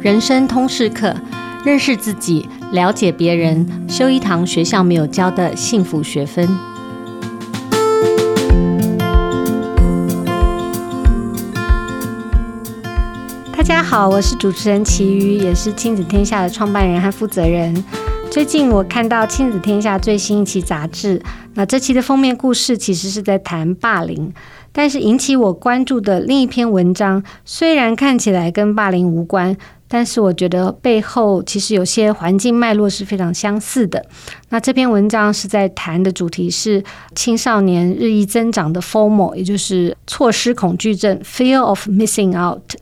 人生通识课，认识自己，了解别人，修一堂学校没有教的幸福学分。大家好，我是主持人琦瑜，也是亲子天下的创办人和负责人。最近我看到亲子天下最新一期杂志，那这期的封面故事其实是在谈霸凌。但是引起我关注的另一篇文章，虽然看起来跟霸凌无关，但是我觉得背后其实有些环境脉络是非常相似的。那这篇文章是在谈的主题是青少年日益增长的 FOMO，也就是错失恐惧症 （Fear of Missing Out）。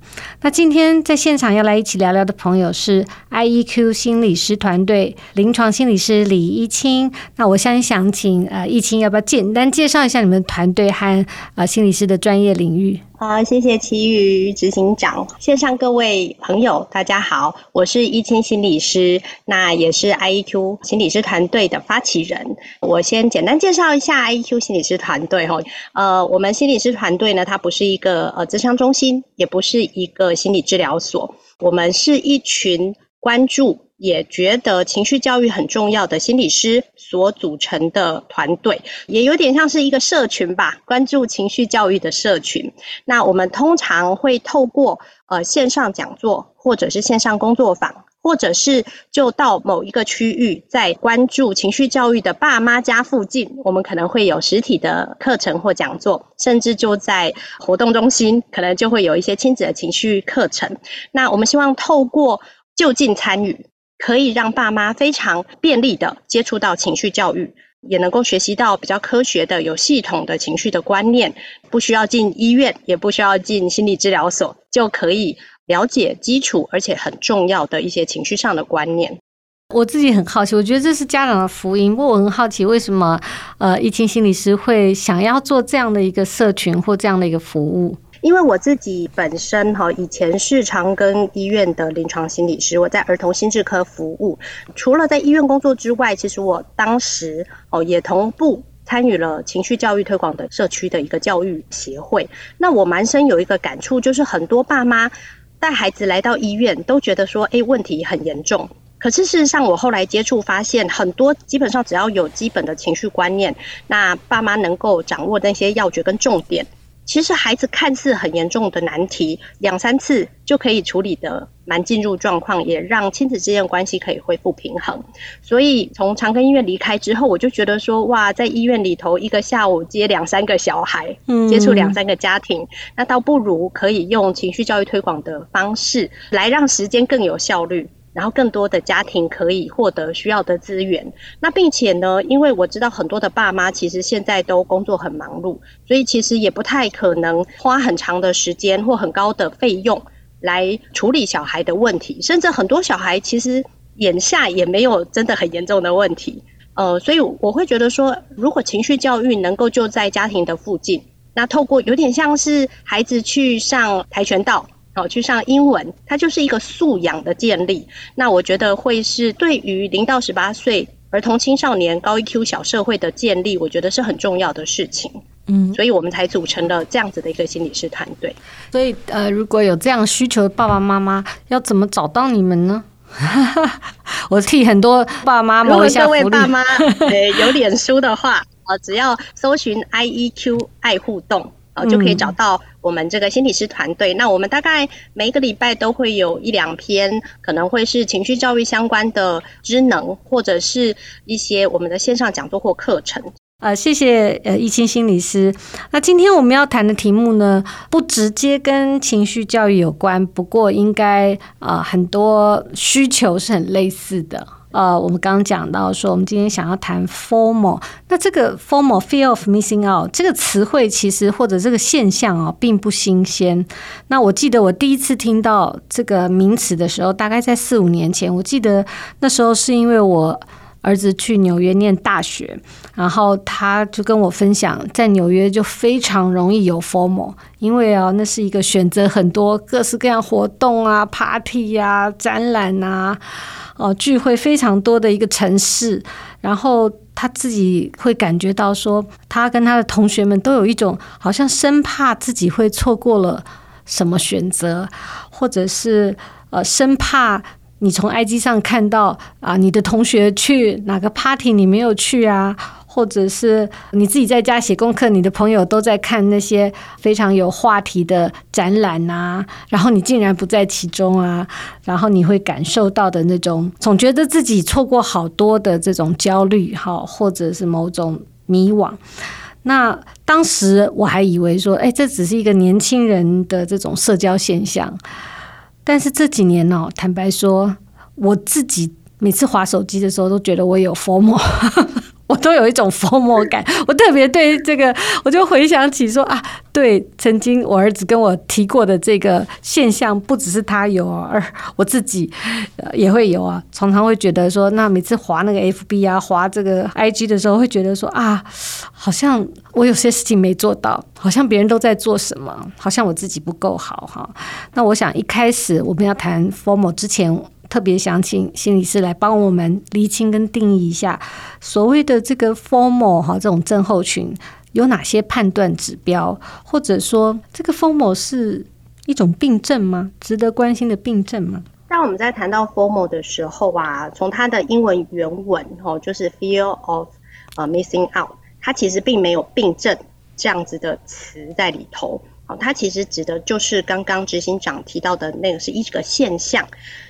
那今天在现场要来一起聊聊的朋友是 IEQ 心理师团队临床心理师李依清。那我先想请呃依清要不要简单介绍一下你们团队和呃心理师的专业领域？好，谢谢琦瑜执行长，线上各位朋友大家好，我是依钦心理师，那也是 IEQ 心理师团队的发起人。我先简单介绍一下 IEQ 心理师团队哈，呃，我们心理师团队呢，它不是一个呃咨商中心，也不是一个心理治疗所，我们是一群关注。也觉得情绪教育很重要的心理师所组成的团队，也有点像是一个社群吧，关注情绪教育的社群。那我们通常会透过呃线上讲座，或者是线上工作坊，或者是就到某一个区域，在关注情绪教育的爸妈家附近，我们可能会有实体的课程或讲座，甚至就在活动中心，可能就会有一些亲子的情绪课程。那我们希望透过就近参与。可以让爸妈非常便利的接触到情绪教育，也能够学习到比较科学的、有系统的情绪的观念，不需要进医院，也不需要进心理治疗所，就可以了解基础而且很重要的一些情绪上的观念。我自己很好奇，我觉得这是家长的福音。不过我很好奇，为什么呃，依钦心理师会想要做这样的一个社群或这样的一个服务？因为我自己本身哈，以前是长庚医院的临床心理师，我在儿童心智科服务。除了在医院工作之外，其实我当时哦也同步参与了情绪教育推广的社区的一个教育协会。那我蛮深有一个感触，就是很多爸妈带孩子来到医院，都觉得说，哎，问题很严重。可是事实上，我后来接触发现，很多基本上只要有基本的情绪观念，那爸妈能够掌握那些要诀跟重点。其实孩子看似很严重的难题，两三次就可以处理的蛮进入状况，也让亲子之间的关系可以恢复平衡。所以从长庚医院离开之后，我就觉得说，哇，在医院里头一个下午接两三个小孩，接触两三个家庭，嗯、那倒不如可以用情绪教育推广的方式来让时间更有效率。然后更多的家庭可以获得需要的资源，那并且呢，因为我知道很多的爸妈其实现在都工作很忙碌，所以其实也不太可能花很长的时间或很高的费用来处理小孩的问题，甚至很多小孩其实眼下也没有真的很严重的问题，呃，所以我会觉得说，如果情绪教育能够就在家庭的附近，那透过有点像是孩子去上跆拳道。好，去上英文，它就是一个素养的建立。那我觉得会是对于零到十八岁儿童青少年高 EQ 小社会的建立，我觉得是很重要的事情。嗯，所以我们才组成了这样子的一个心理师团队。所以，呃，如果有这样需求的爸爸妈妈，要怎么找到你们呢？我替很多爸妈谋一下福利。如果各位爸妈对有脸书的话，呃，只要搜寻 IEQ 爱互动。就可以找到我们这个心理师团队。嗯。那我们大概每一个礼拜都会有一两篇，可能会是情绪教育相关的知能，或者是一些我们的线上讲座或课程。呃，谢谢呃易清心理师。那今天我们要谈的题目呢，不直接跟情绪教育有关，不过应该呃很多需求是很类似的。呃，我们刚刚讲到说，我们今天想要谈 formal，那这个 formal fear of Missing Out） 这个词汇其实或者这个现象啊，并不新鲜。那我记得我第一次听到这个名词的时候，大概在四五年前。我记得那时候是因为我儿子去纽约念大学，然后他就跟我分享，在纽约就非常容易有 formal，因为啊，那是一个选择很多各式各样活动啊、party 啊、展览啊。哦，聚会非常多的一个城市，然后他自己会感觉到说，他跟他的同学们都有一种好像生怕自己会错过了什么选择，或者是呃，生怕你从 IG 上看到啊，你的同学去哪个 party 你没有去啊？或者是你自己在家写功课，你的朋友都在看那些非常有话题的展览啊，然后你竟然不在其中啊，然后你会感受到的那种总觉得自己错过好多的这种焦虑，哈，或者是某种迷惘。那当时我还以为说，哎，这只是一个年轻人的这种社交现象，但是这几年呢，坦白说，我自己每次划手机的时候，都觉得我有 f o m。我都有一种 FOMO 感，我特别对这个，我就回想起说啊，对，曾经我儿子跟我提过的这个现象，不只是他有，而我自己也会有啊。常常会觉得说，那每次滑那个 FB 啊，滑这个 IG 的时候，会觉得说啊，好像我有些事情没做到，好像别人都在做什么，好像我自己不够好哈。那我想一开始我们要谈 formal 之前。特别想请心理师来帮我们厘清跟定义一下，所谓的这个 “formal” 哈，这种症候群有哪些判断指标，或者说这个 “formal” 是一种病症吗？值得关心的病症吗？当我们在谈到 “formal” 的时候啊，从它的英文原文哦，就是 Fear of 呃 Missing Out，它其实并没有病症这样子的词在里头。好，它其实指的就是刚刚执行长提到的那个是一个现象。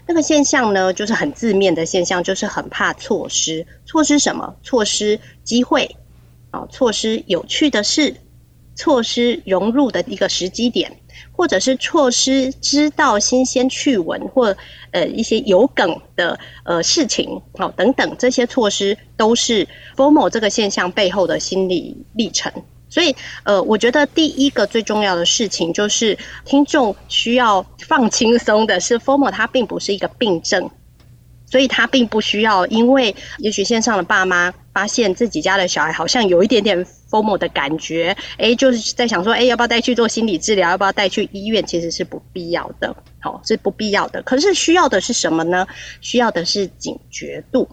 那个现象呢，就是很字面的现象，就是很怕错失。错失什么？错失机会啊，错失有趣的事，错失融入的一个时机点，或者是错失知道新鲜趣闻或呃一些有梗的呃事情，好，等等这些错失都是 formal 这个现象背后的心理历程。所以，呃，我觉得第一个最重要的事情就是，听众需要放轻松的是 FORMO 它并不是一个病症，所以它并不需要，因为也许线上的爸妈发现自己家的小孩好像有一点点 FORMO 的感觉，哎，就是在想说，哎，要不要带去做心理治疗？要不要带去医院？其实是不必要的，好，是不必要的。可是需要的是什么呢？需要的是警觉度。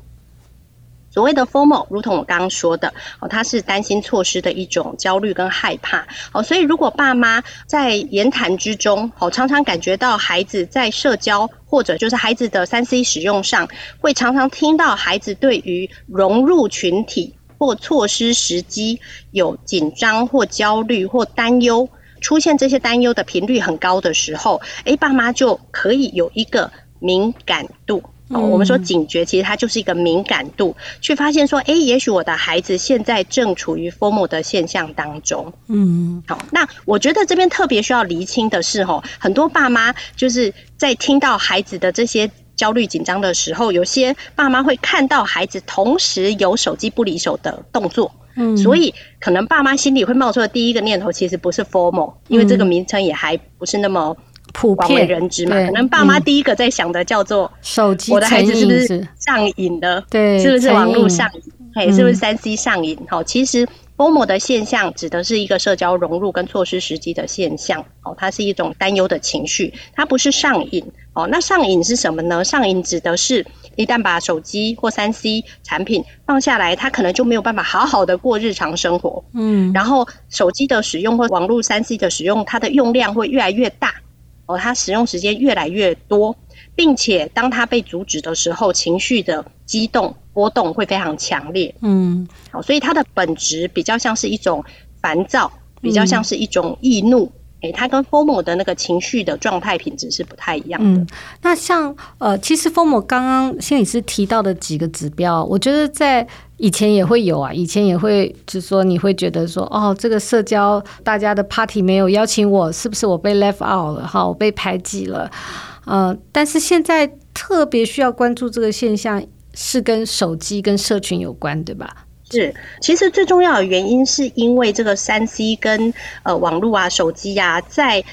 所谓的 formal，如同我刚刚说的，哦，他是担心错失的一种焦虑跟害怕，哦，所以如果爸妈在言谈之中，哦，常常感觉到孩子在社交或者就是孩子的三 C 使用上，会常常听到孩子对于融入群体或错失时机有紧张或焦虑或担忧，出现这些担忧的频率很高的时候，诶，爸妈就可以有一个敏感度。哦，我们说警觉，其实它就是一个敏感度，去发现说，哎，也许我的孩子现在正处于 formal 的现象当中。嗯，好，那我觉得这边特别需要厘清的是，吼，很多爸妈就是在听到孩子的这些焦虑紧张的时候，有些爸妈会看到孩子同时有手机不离手的动作，嗯，所以可能爸妈心里会冒出的第一个念头，其实不是 formal，因为这个名称也还不是那么。普遍人知嘛，可能爸妈第一个在想的叫做手机，我的孩子是不是上瘾了？对，是不是网络上瘾？嘿，是不是三 C 上瘾？好，其实 FOMO 的现象指的是一个社交融入跟错失时机的现象。哦，它是一种担忧的情绪，它不是上瘾。哦，那上瘾是什么呢？上瘾指的是一旦把手机或三 C 产品放下来，他可能就没有办法好好的过日常生活。嗯，然后手机的使用或网络三 C 的使用，它的用量会越来越大。哦，它使用时间越来越多，并且当它被阻止的时候，情绪的激动波动会非常强烈。嗯，好，所以它的本质比较像是一种烦躁，比较像是一种易怒。诶、嗯，它跟 FOMO 的那个情绪的状态品质是不太一样的。嗯，那像呃，其实 FOMO 刚刚心理师提到的几个指标，我觉得在。以前也会有啊，以前也会，就是说你会觉得说，哦，这个社交大家的 party 没有邀请我，是不是我被 left out 了？哈，我被排挤了。呃，但是现在特别需要关注这个现象，是跟手机跟社群有关，对吧？是，其实最重要的原因是因为这个三 C 跟呃网络啊、手机呀、啊，在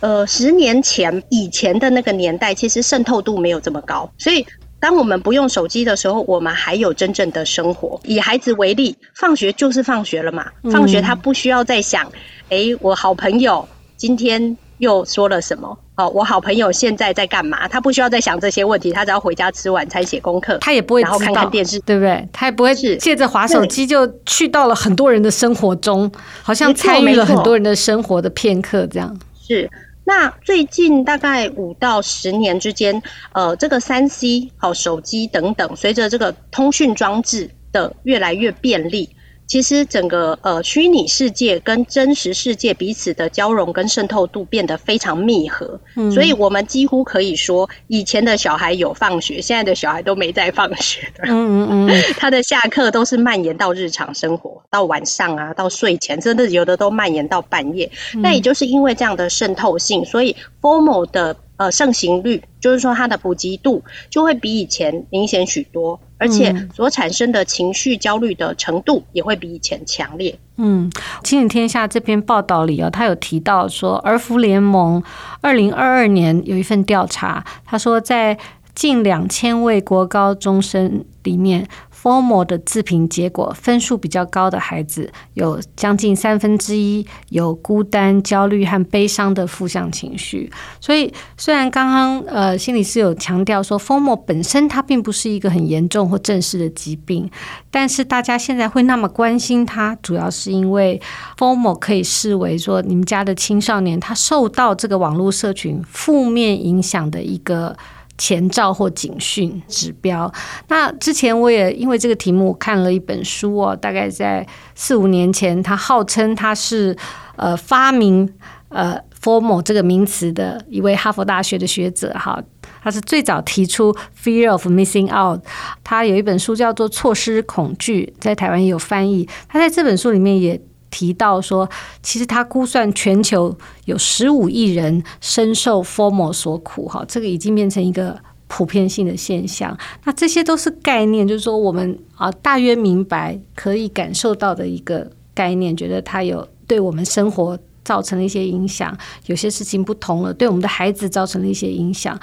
呃十年前以前的那个年代，其实渗透度没有这么高，所以。当我们不用手机的时候，我们还有真正的生活。以孩子为例，放学就是放学了嘛。放学他不需要再想，哎、嗯，我好朋友今天又说了什么？哦，我好朋友现在在干嘛？他不需要再想这些问题，他只要回家吃晚餐、写功课，他也不会，然后看看电视，对不对？他也不会借着滑手机就去到了很多人的生活中，好像参与了很多人的生活的片刻这样。是。那最近大概五到十年之间，呃，这个三 C 好手机等等，随着这个通讯装置的越来越便利。其实整个呃虚拟世界跟真实世界彼此的交融跟渗透度变得非常密合，嗯，所以我们几乎可以说，以前的小孩有放学，现在的小孩都没在放学的。嗯嗯嗯，他的下课都是蔓延到日常生活，到晚上啊，到睡前，真的有的都蔓延到半夜。那也就是因为这样的渗透性，所以 formal 的。呃，盛行率就是说它的普及度就会比以前明显许多，而且所产生的情绪焦虑的程度也会比以前强烈。嗯，今日天下这篇报道里啊，他有提到说，儿福联盟二零二二年有一份调查，他说在近两千位国高中生里面。Formal 的自评结果，分数比较高的孩子有将近三分之一有孤单、焦虑和悲伤的负向情绪。所以，虽然刚刚呃心理师有强调说，Formal 本身它并不是一个很严重或正式的疾病，但是大家现在会那么关心它，主要是因为 Formal 可以视为说你们家的青少年他受到这个网络社群负面影响的一个。前兆或警讯指标。那之前我也因为这个题目看了一本书哦，大概在四五年前，他号称他是呃发明呃 “formal” 这个名词的一位哈佛大学的学者哈，他是最早提出 Fear of Missing Out。他有一本书叫做《错失恐惧》，在台湾也有翻译。他在这本书里面也。提到说，其实他估算全球有十五亿人深受 FOMO 所苦，哈，这个已经变成一个普遍性的现象。那这些都是概念，就是说我们啊大约明白可以感受到的一个概念，觉得它有对我们生活造成了一些影响。有些事情不同了，对我们的孩子造成了一些影响。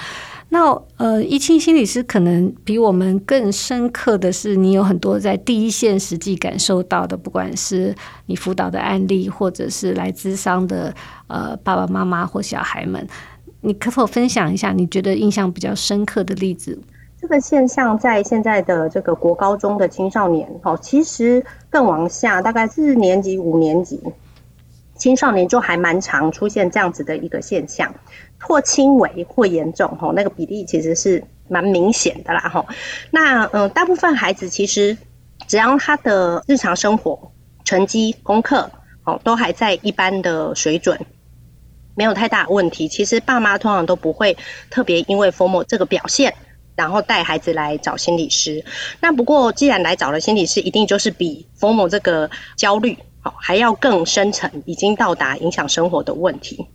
那呃，懿钦心理师可能比我们更深刻的是，你有很多在第一线实际感受到的，不管是你辅导的案例，或者是来咨商的呃爸爸妈妈或小孩们，你可否分享一下你觉得印象比较深刻的例子？这个现象在现在的这个国高中的青少年，哦，其实更往下，大概四年级、五年级青少年就还蛮常出现这样子的一个现象。或轻微或严重，吼，那个比例其实是蛮明显的啦，吼。那嗯，大部分孩子其实只要他的日常生活成绩、功课，哦，都还在一般的水准，没有太大问题。其实爸妈通常都不会特别因为 FOMO 这个表现，然后带孩子来找心理师。那不过既然来找了心理师，一定就是比 FOMO 这个焦虑，好还要更深层，已经到达影响生活的问题。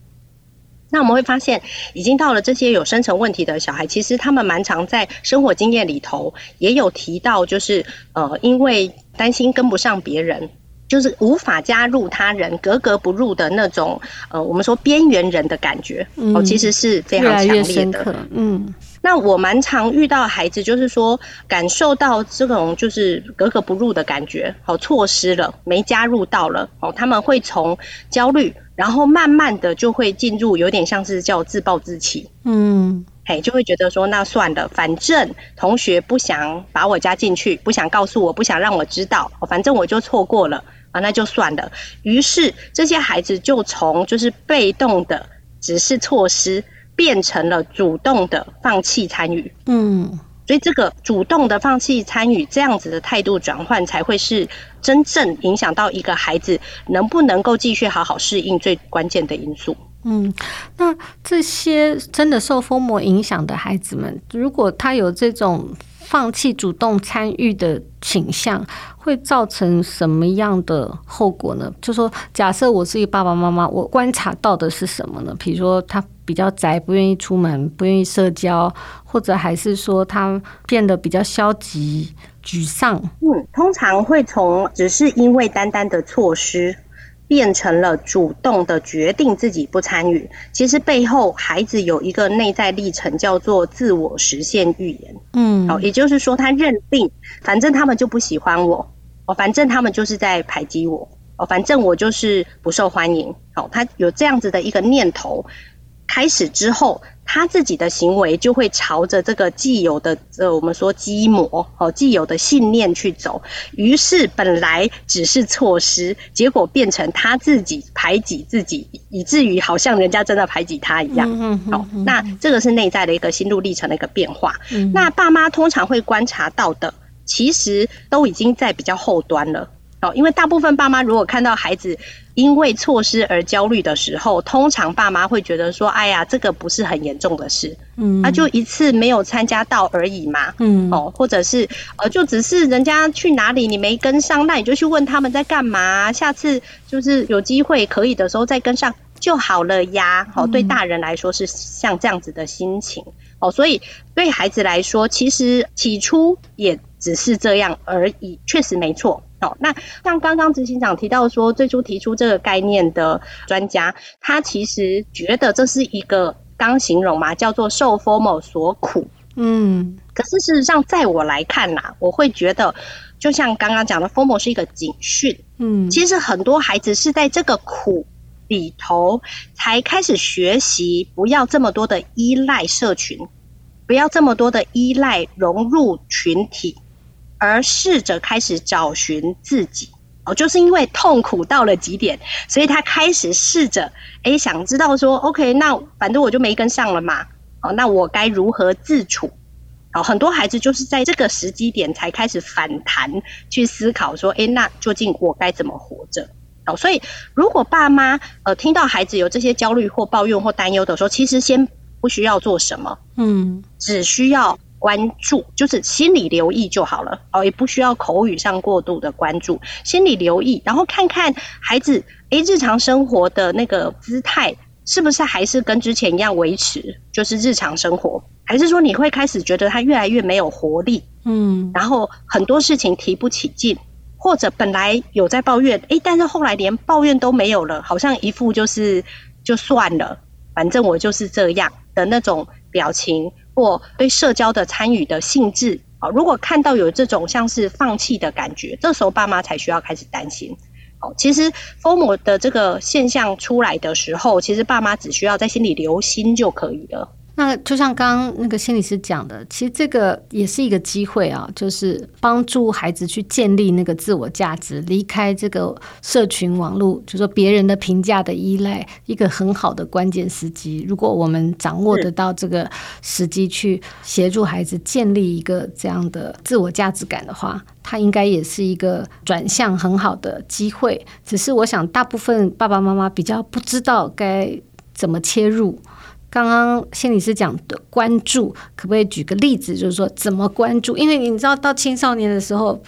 那我们会发现，已经到了这些有深层问题的小孩，其实他们蛮常在生活经验里头也有提到，就是呃，因为担心跟不上别人，就是无法加入他人，格格不入的那种呃，我们说边缘人的感觉，哦，其实是非常强烈的。嗯，那我蛮常遇到孩子，就是说感受到这种就是格格不入的感觉，好，错失了，没加入到了，哦，他们会从焦虑。然后慢慢的就会进入有点像是叫自暴自弃，嗯，嘿，就会觉得说那算了，反正同学不想把我加进去，不想告诉我，不想让我知道，反正我就错过了啊，那就算了。于是这些孩子就从就是被动的只是错失，变成了主动的放弃参与，嗯。所以，这个主动的放弃参与，这样子的态度转换，才会是真正影响到一个孩子能不能够继续好好适应最关键的因素。嗯，那这些真的受 FOMO 影响的孩子们，如果他有这种放弃主动参与的倾向，会造成什么样的后果呢？就说，假设我是一个爸爸妈妈，我观察到的是什么呢？比如说，他比较宅，不愿意出门，不愿意社交，或者还是说他变得比较消极、沮丧？嗯，通常会从只是因为单单的措施。变成了主动的决定自己不参与，其实背后孩子有一个内在历程，叫做自我实现预言。嗯，哦，也就是说，他认定反正他们就不喜欢我，哦，反正他们就是在排挤我，哦，反正我就是不受欢迎。哦，他有这样子的一个念头，开始之后，他自己的行为就会朝着这个既有的呃，我们说基模哦，既有的信念去走。于是本来只是错失，结果变成他自己排挤自己，以至于好像人家真的排挤他一样。好，那这个是内在的一个心路历程的一个变化。那爸妈通常会观察到的，其实都已经在比较后端了。哦，因为大部分爸妈如果看到孩子因为措施而焦虑的时候，通常爸妈会觉得说：“哎呀，这个不是很严重的事，嗯，那就一次没有参加到而已嘛，嗯，哦，或者是呃，就只是人家去哪里你没跟上，那你就去问他们在干嘛，下次就是有机会可以的时候再跟上就好了呀。”哦，对大人来说是像这样子的心情，哦，所以对孩子来说，其实起初也只是这样而已，确实没错。哦，那像刚刚执行长提到说，最初提出这个概念的专家，他其实觉得这是一个刚形容嘛，叫做受 formal 所苦。嗯，可是事实上，在我来看呐，我会觉得，就像刚刚讲的，formal 是一个警讯。嗯，其实很多孩子是在这个苦里头才开始学习，不要这么多的依赖社群，不要这么多的依赖融入群体。而试着开始找寻自己哦，就是因为痛苦到了极点，所以他开始试着哎，想知道说，OK，那反正我就没跟上了嘛，哦，那我该如何自处？哦，很多孩子就是在这个时机点才开始反弹，去思考说，哎，那究竟我该怎么活着？哦，所以如果爸妈呃听到孩子有这些焦虑或抱怨或担忧的时候，其实先不需要做什么，嗯，只需要。关注就是心里留意就好了哦，也不需要口语上过度的关注，心里留意，然后看看孩子诶，日常生活的那个姿态是不是还是跟之前一样维持，就是日常生活，还是说你会开始觉得他越来越没有活力，嗯，然后很多事情提不起劲，或者本来有在抱怨，诶，但是后来连抱怨都没有了，好像一副就是就算了，反正我就是这样的那种表情。或对社交的参与的性质啊，如果看到有这种像是放弃的感觉，这时候爸妈才需要开始担心。哦，其实 FOMO 的这个现象出来的时候，其实爸妈只需要在心里留心就可以了。那就像刚刚那个心理师讲的，其实这个也是一个机会啊，就是帮助孩子去建立那个自我价值，离开这个社群网络，就说别人的评价的依赖，一个很好的关键时机。如果我们掌握得到这个时机，去协助孩子建立一个这样的自我价值感的话，它应该也是一个转向很好的机会。只是我想，大部分爸爸妈妈比较不知道该怎么切入。刚刚心理师讲的关注，可不可以举个例子？就是说怎么关注？因为你知道，到青少年的时候，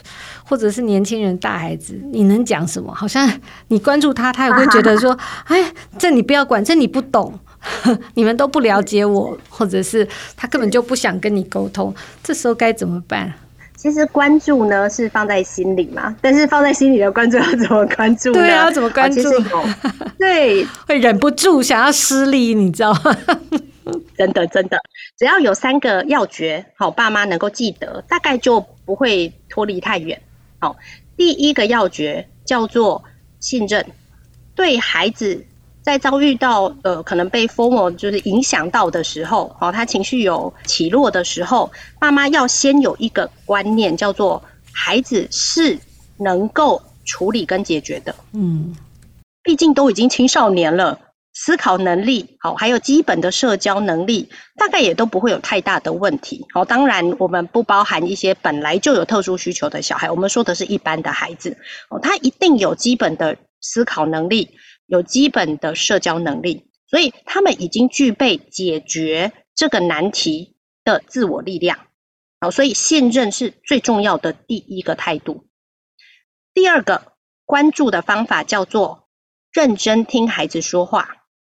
或者是年轻人、大孩子，你能讲什么？好像你关注他，他也会觉得说：“ 哎，这你不要管，这你不懂，你们都不了解我，或者是他根本就不想跟你沟通。”这时候该怎么办？其实关注呢是放在心里嘛，但是放在心里的关注 要怎么关注呢？对啊，怎么关注？对，会忍不住想要施力，你知道吗？真的真的，只要有三个要诀，好，爸妈能够记得，大概就不会脱离太远。好，第一个要诀叫做信任，对孩子。在遭遇到呃可能被 formal 就是影响到的时候，哦，他情绪有起落的时候，爸妈要先有一个观念，叫做孩子是能够处理跟解决的。嗯，毕竟都已经青少年了，思考能力好，还有基本的社交能力，大概也都不会有太大的问题。哦，当然我们不包含一些本来就有特殊需求的小孩，我们说的是一般的孩子。哦，他一定有基本的思考能力。有基本的社交能力，所以他们已经具备解决这个难题的自我力量。好，所以信任是最重要的第一个态度。第二个关注的方法叫做认真听孩子说话，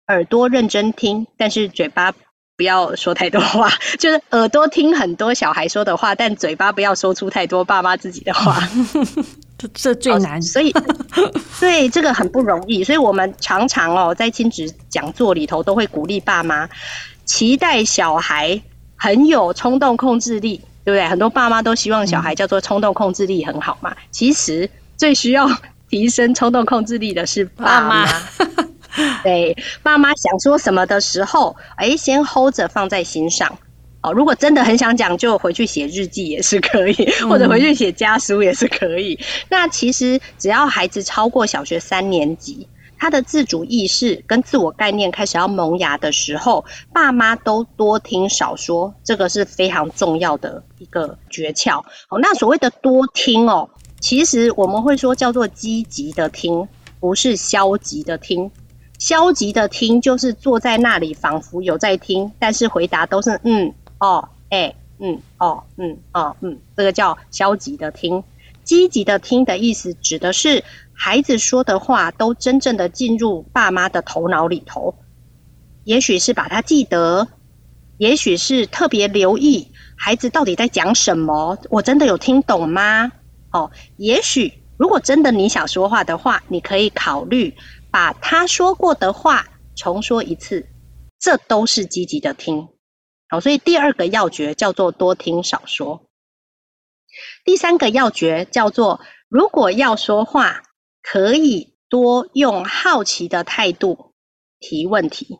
耳朵认真听，但是嘴巴不要说太多话，就是耳朵听很多小孩说的话，但嘴巴不要说出太多爸妈自己的话。这这最难，所以 对这个很不容易，所以我们常常哦在亲子讲座里头都会鼓励爸妈，期待小孩很有冲动控制力，对不对？很多爸妈都希望小孩叫做冲动控制力很好嘛，其实最需要提升冲动控制力的是爸妈。对，爸妈想说什么的时候，哎，先 hold 着放在心上。哦，如果真的很想讲，就回去写日记也是可以，或者回去写家书也是可以。嗯。那其实只要孩子超过小学三年级，他的自主意识跟自我概念开始要萌芽的时候，爸妈都多听少说，这个是非常重要的一个诀窍。哦，那所谓的多听哦，其实我们会说叫做积极的听，不是消极的听。消极的听就是坐在那里，仿佛有在听，但是回答都是嗯。哦，哎、嗯，哦，嗯，哦，嗯，这个叫消极的听。积极的听的意思，指的是孩子说的话都真正的进入爸妈的头脑里头。也许是把他记得，也许是特别留意孩子到底在讲什么，我真的有听懂吗？哦，也许如果真的你想说话的话，你可以考虑把他说过的话重说一次，这都是积极的听。好，所以第二个要诀叫做多听少说。第三个要诀叫做，如果要说话，可以多用好奇的态度提问题。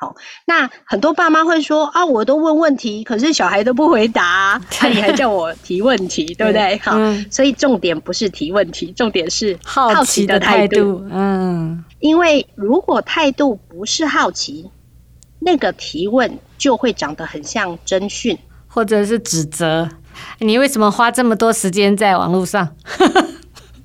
好，那很多爸妈会说啊，我都问问题，可是小孩都不回答，那你还叫我提问题，对不对？好，所以重点不是提问题，重点是好奇的态度。嗯，因为如果态度不是好奇，那个提问就会长得很像征讯，或者是指责。你为什么花这么多时间在网络上？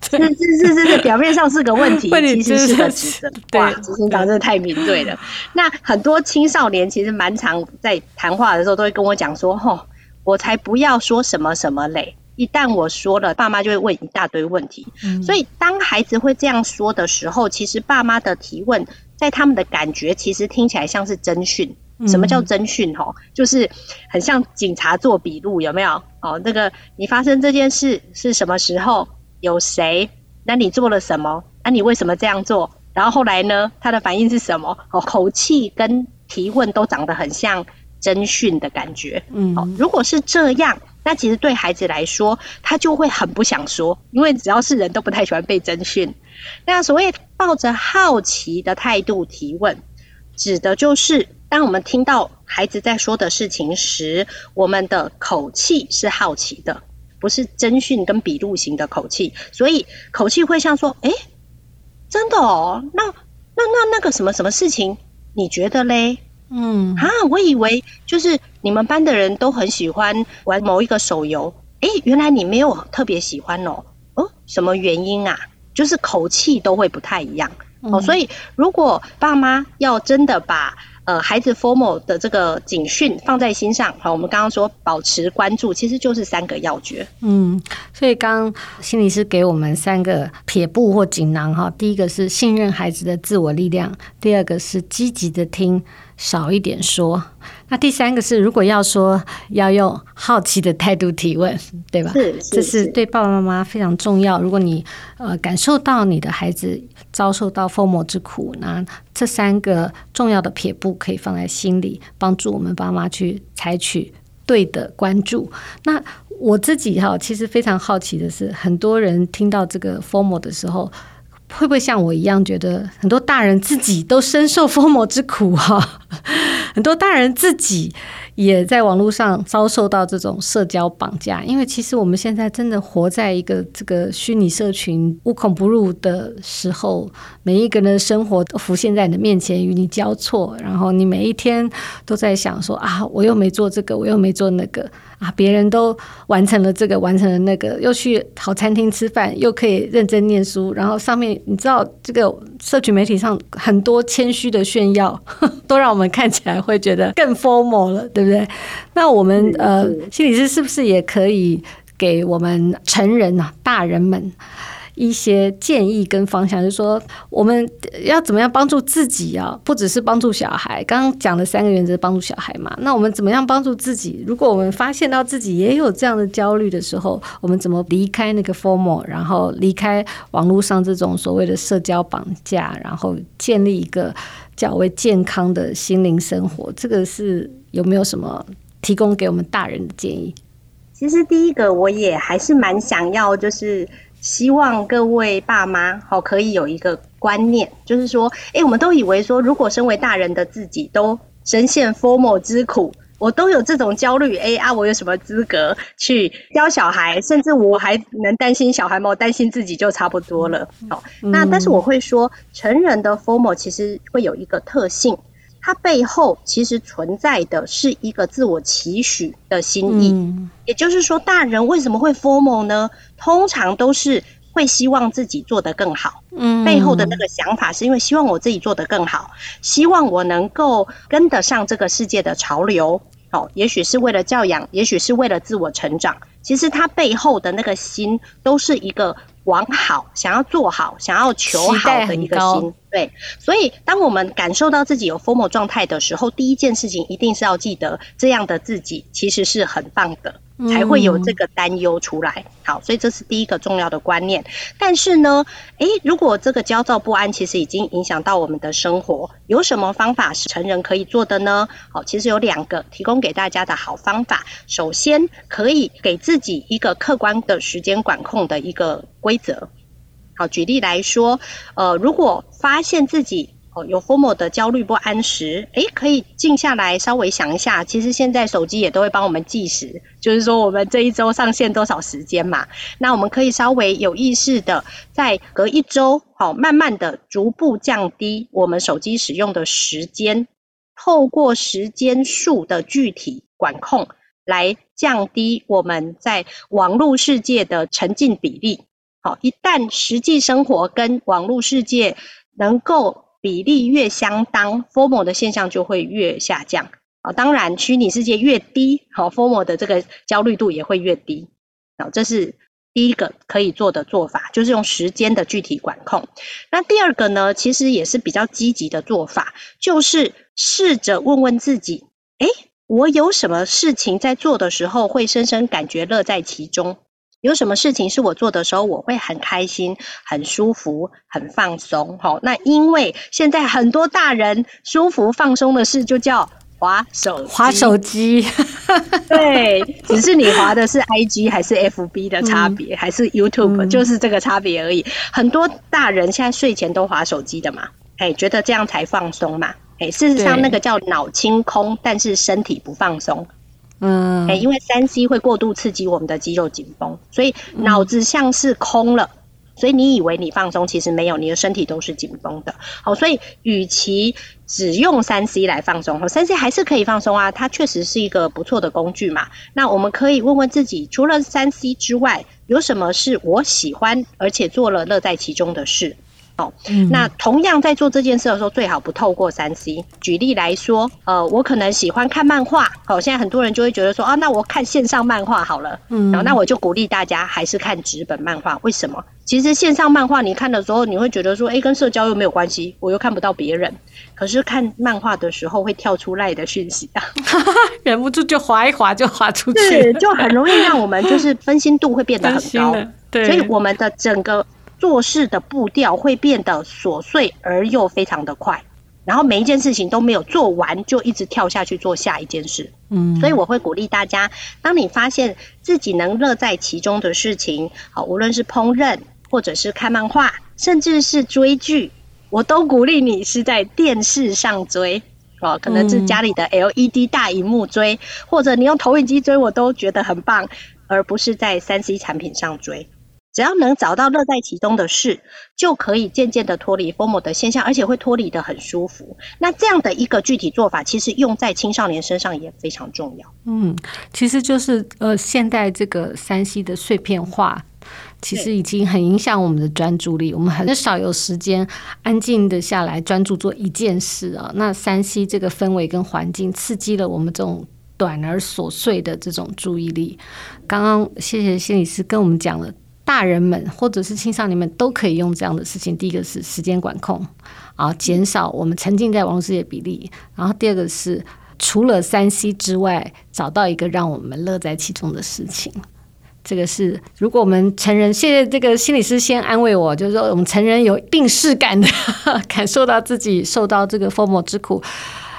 是是是是是，表面上是个问题，其实是个指责。对，执行长真的太敏锐了。那很多青少年其实蛮常在谈话的时候都会跟我讲说：“吼，我才不要说什么什么嘞！一旦我说了，爸妈就会问一大堆问题。嗯”所以当孩子会这样说的时候，其实爸妈的提问。在他们的感觉，其实听起来像是侦讯。什么叫侦讯？吼，就是很像警察做笔录，有没有？哦，那个你发生这件事是什么时候？有谁？那你做了什么？那你为什么这样做？然后后来呢？他的反应是什么？哦，口气跟提问都长得很像侦讯的感觉。嗯，哦，如果是这样，那其实对孩子来说，他就会很不想说，因为只要是人都不太喜欢被征讯。那所谓抱着好奇的态度提问，指的就是当我们听到孩子在说的事情时，我们的口气是好奇的，不是征讯跟笔录型的口气。所以口气会像说：“诶，真的哦，那那那那个什么什么事情，你觉得嘞？”嗯，啊，我以为就是你们班的人都很喜欢玩某一个手游，诶，原来你没有特别喜欢哦，哦，什么原因啊？就是口气都会不太一样哦，所以如果爸妈要真的把呃孩子 formal 的这个警讯放在心上，好，我们刚刚说保持关注，其实就是三个要诀。嗯，所以刚刚心理师给我们三个撇步或锦囊哈，第一个是信任孩子的自我力量，第二个是积极的听。少一点说，那第三个是，如果要说，要用好奇的态度提问，对吧？是，是，这是对爸爸妈妈非常重要。如果你呃感受到你的孩子遭受到 FOMO 之苦，那这三个重要的撇步可以放在心里，帮助我们爸妈去采取对的关注。那我自己哈，其实非常好奇的是，很多人听到这个 FOMO 的时候。会不会像我一样觉得很多大人自己都深受疯魔之苦哈？很多大人自己也在网络上遭受到这种社交绑架，因为其实我们现在真的活在一个这个虚拟社群无孔不入的时候，每一个人的生活都浮现在你的面前，与你交错，然后你每一天都在想说啊，我又没做这个，我又没做那个。啊！别人都完成了这个，完成了那个，又去好餐厅吃饭，又可以认真念书。然后上面你知道，这个社群媒体上很多谦虚的炫耀，都让我们看起来会觉得更 formal 了，对不对？那我们呃，心理师是不是也可以给我们成人啊，大人们？一些建议跟方向，就是说我们要怎么样帮助自己啊？不只是帮助小孩。刚刚讲的三个原则，帮助小孩嘛。那我们怎么样帮助自己？如果我们发现到自己也有这样的焦虑的时候，我们怎么离开那个 form？然后离开网络上这种所谓的社交绑架，然后建立一个较为健康的心灵生活？这个是有没有什么提供给我们大人的建议？其实第一个，我也还是蛮想要，就是。希望各位爸妈好可以有一个观念，就是说，哎、我们都以为说，如果身为大人的自己都深陷 formal 之苦。我都有这种焦虑，哎啊，我有什么资格去教小孩？甚至我还能担心小孩吗？担心自己就差不多了。好，那但是我会说，成人的 formal 其实会有一个特性，它背后其实存在的是一个自我期许的心意。也就是说，大人为什么会 formal 呢？通常都是。会希望自己做得更好，嗯，背后的那个想法是因为希望我自己做得更好，希望我能够跟得上这个世界的潮流，哦，也许是为了教养，也许是为了自我成长。其实他背后的那个心都是一个往好，想要做好，想要求好的一个心。对，所以当我们感受到自己有 formal 状态的时候，第一件事情一定是要记得，这样的自己其实是很棒的。才会有这个担忧出来。好，所以这是第一个重要的观念。但是呢，诶，如果这个焦躁不安其实已经影响到我们的生活，有什么方法是成人可以做的呢？好，其实有两个提供给大家的好方法。首先，可以给自己一个客观的时间管控的一个规则。好，举例来说，呃，如果发现自己哦，有 FOMO 的焦虑不安时，诶，可以静下来稍微想一下。其实现在手机也都会帮我们计时，就是说我们这一周上线多少时间嘛。那我们可以稍微有意识的，在隔一周，好，慢慢的逐步降低我们手机使用的时间，透过时间数的具体管控，来降低我们在网络世界的沉浸比例。好，一旦实际生活跟网络世界能够比例越相当，formal 的现象就会越下降。啊，当然，虚拟世界越低，好，formal 的这个焦虑度也会越低。好，这是第一个可以做的做法，就是用时间的具体管控。那第二个呢，其实也是比较积极的做法，就是试着问问自己：诶，我有什么事情在做的时候会深深感觉乐在其中？有什么事情是我做的时候，我会很开心、很舒服、很放松？好，那因为现在很多大人舒服放松的事就叫滑手滑手机，对，只是你滑的是 IG 还是 FB 的差别，嗯、还是 YouTube，、嗯、就是这个差别而已。很多大人现在睡前都滑手机的嘛，哎，觉得这样才放松嘛，哎，事实上那个叫脑清空，但是身体不放松。嗯，哎，因为三 C 会过度刺激我们的肌肉紧绷，所以脑子像是空了，所以你以为你放松，其实没有，你的身体都是紧绷的。好，所以与其只用三 C 来放松，三 C 还是可以放松啊，它确实是一个不错的工具嘛。那我们可以问问自己，除了三 C 之外，有什么是我喜欢而且做了乐在其中的事？哦，那同样在做这件事的时候，最好不透过三 C。举例来说，呃，我可能喜欢看漫画，哦，现在很多人就会觉得说，啊，那我看线上漫画好了，嗯，然后那我就鼓励大家还是看纸本漫画。为什么？其实线上漫画你看的时候，你会觉得说，哎，跟社交又没有关系，我又看不到别人。可是看漫画的时候会跳出来的讯息啊，忍不住就滑一滑就滑出去，就很容易让我们就是分心度会变得很高。对，所以我们的整个。做事的步调会变得琐碎而又非常的快，然后每一件事情都没有做完，就一直跳下去做下一件事。嗯，所以我会鼓励大家，当你发现自己能乐在其中的事情，好，无论是烹饪，或者是看漫画，甚至是追剧，我都鼓励你是在电视上追哦，可能是家里的 LED 大荧幕追，或者你用投影机追，我都觉得很棒，而不是在三 C 产品上追。只要能找到乐在其中的事，就可以渐渐的脱离 formal 的现象，而且会脱离的很舒服。那这样的一个具体做法，其实用在青少年身上也非常重要。嗯，其实就是呃，现代这个山西的碎片化，其实已经很影响我们的专注力。我们很少有时间安静的下来专注做一件事啊。那山西这个氛围跟环境，刺激了我们这种短而琐碎的这种注意力。刚刚谢谢心理师跟我们讲了。大人们或者是青少年们都可以用这样的事情。第一个是时间管控，啊，减少我们沉浸在网络世界比例。然后第二个是除了三 C 之外，找到一个让我们乐在其中的事情。这个是如果我们成人，谢谢这个心理师先安慰我，就是说我们成人有病识感的 感受到自己受到这个 FOMO 之苦。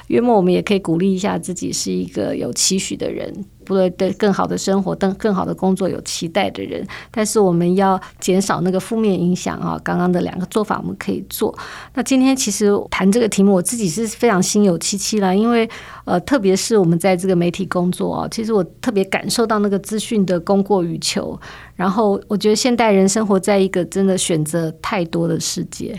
约莫我们也可以鼓励一下自己，是一个有期许的人。不会对更好的生活、更更好的工作有期待的人，但是我们要减少那个负面影响啊。刚刚的两个做法我们可以做。那今天其实谈这个题目，我自己是非常心有戚戚啦，因为呃，特别是我们在这个媒体工作啊，其实我特别感受到那个资讯的供过于求。然后我觉得现代人生活在一个真的选择太多的世界。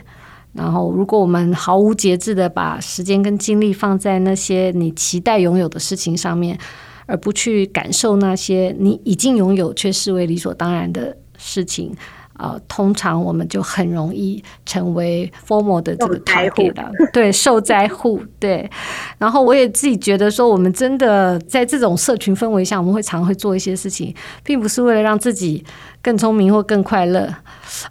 然后如果我们毫无节制的把时间跟精力放在那些你期待拥有的事情上面，而不去感受那些你已经拥有却视为理所当然的事情，呃，通常我们就很容易成为 formal 的这个 target 了，对，受灾户，对。然后我也自己觉得说，我们真的在这种社群氛围下，我们会常会做一些事情，并不是为了让自己更聪明或更快乐，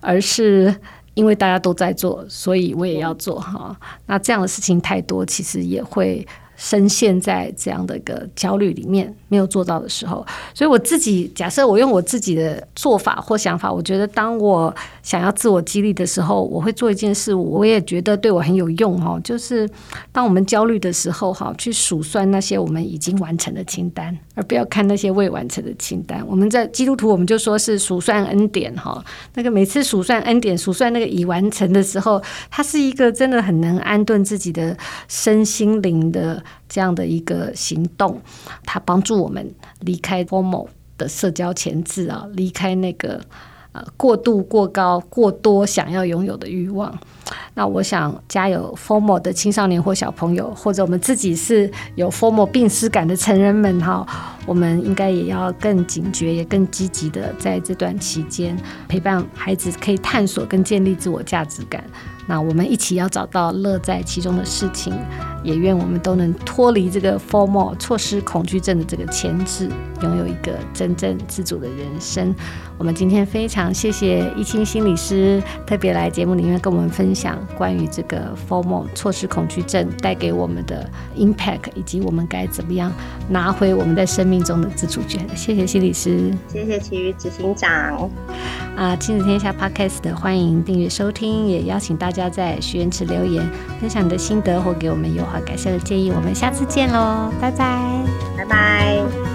而是因为大家都在做，所以我也要做哈。那这样的事情太多，其实也会。深陷在这样的一个焦虑里面，没有做到的时候，所以我自己假设我用我自己的做法或想法，我觉得当我想要自我激励的时候，我会做一件事，我也觉得对我很有用哈，就是当我们焦虑的时候哈，去数算那些我们已经完成的清单，而不要看那些未完成的清单。我们在基督徒，我们就说是数算恩典哈，那个每次数算恩典、数算那个已完成的时候，它是一个真的很能安顿自己的身心灵的。这样的一个行动，它帮助我们离开 FOMO 的社交前置啊，离开那个呃过度、过高、过多想要拥有的欲望。那我想，家有 formal 的青少年或小朋友，或者我们自己是有 formal 病识感的成人们哈，我们应该也要更警觉，也更积极的在这段期间陪伴孩子，可以探索跟建立自我价值感。那我们一起要找到乐在其中的事情，也愿我们都能脱离这个 formal 错失恐惧症的这个牵制，拥有一个真正自主的人生。我们今天非常谢谢懿钦心理师特别来节目里面跟我们分享关于这个 FOMO 错失恐惧症带给我们的 impact，以及我们该怎么样拿回我们在生命中的自主权。谢谢心理师，谢谢琦瑜执行长。啊，亲子天下 Podcast 的欢迎订阅收听，也邀请大家在许愿池留言，分享你的心得或给我们友好改善的建议。我们下次见喽，拜拜，拜拜。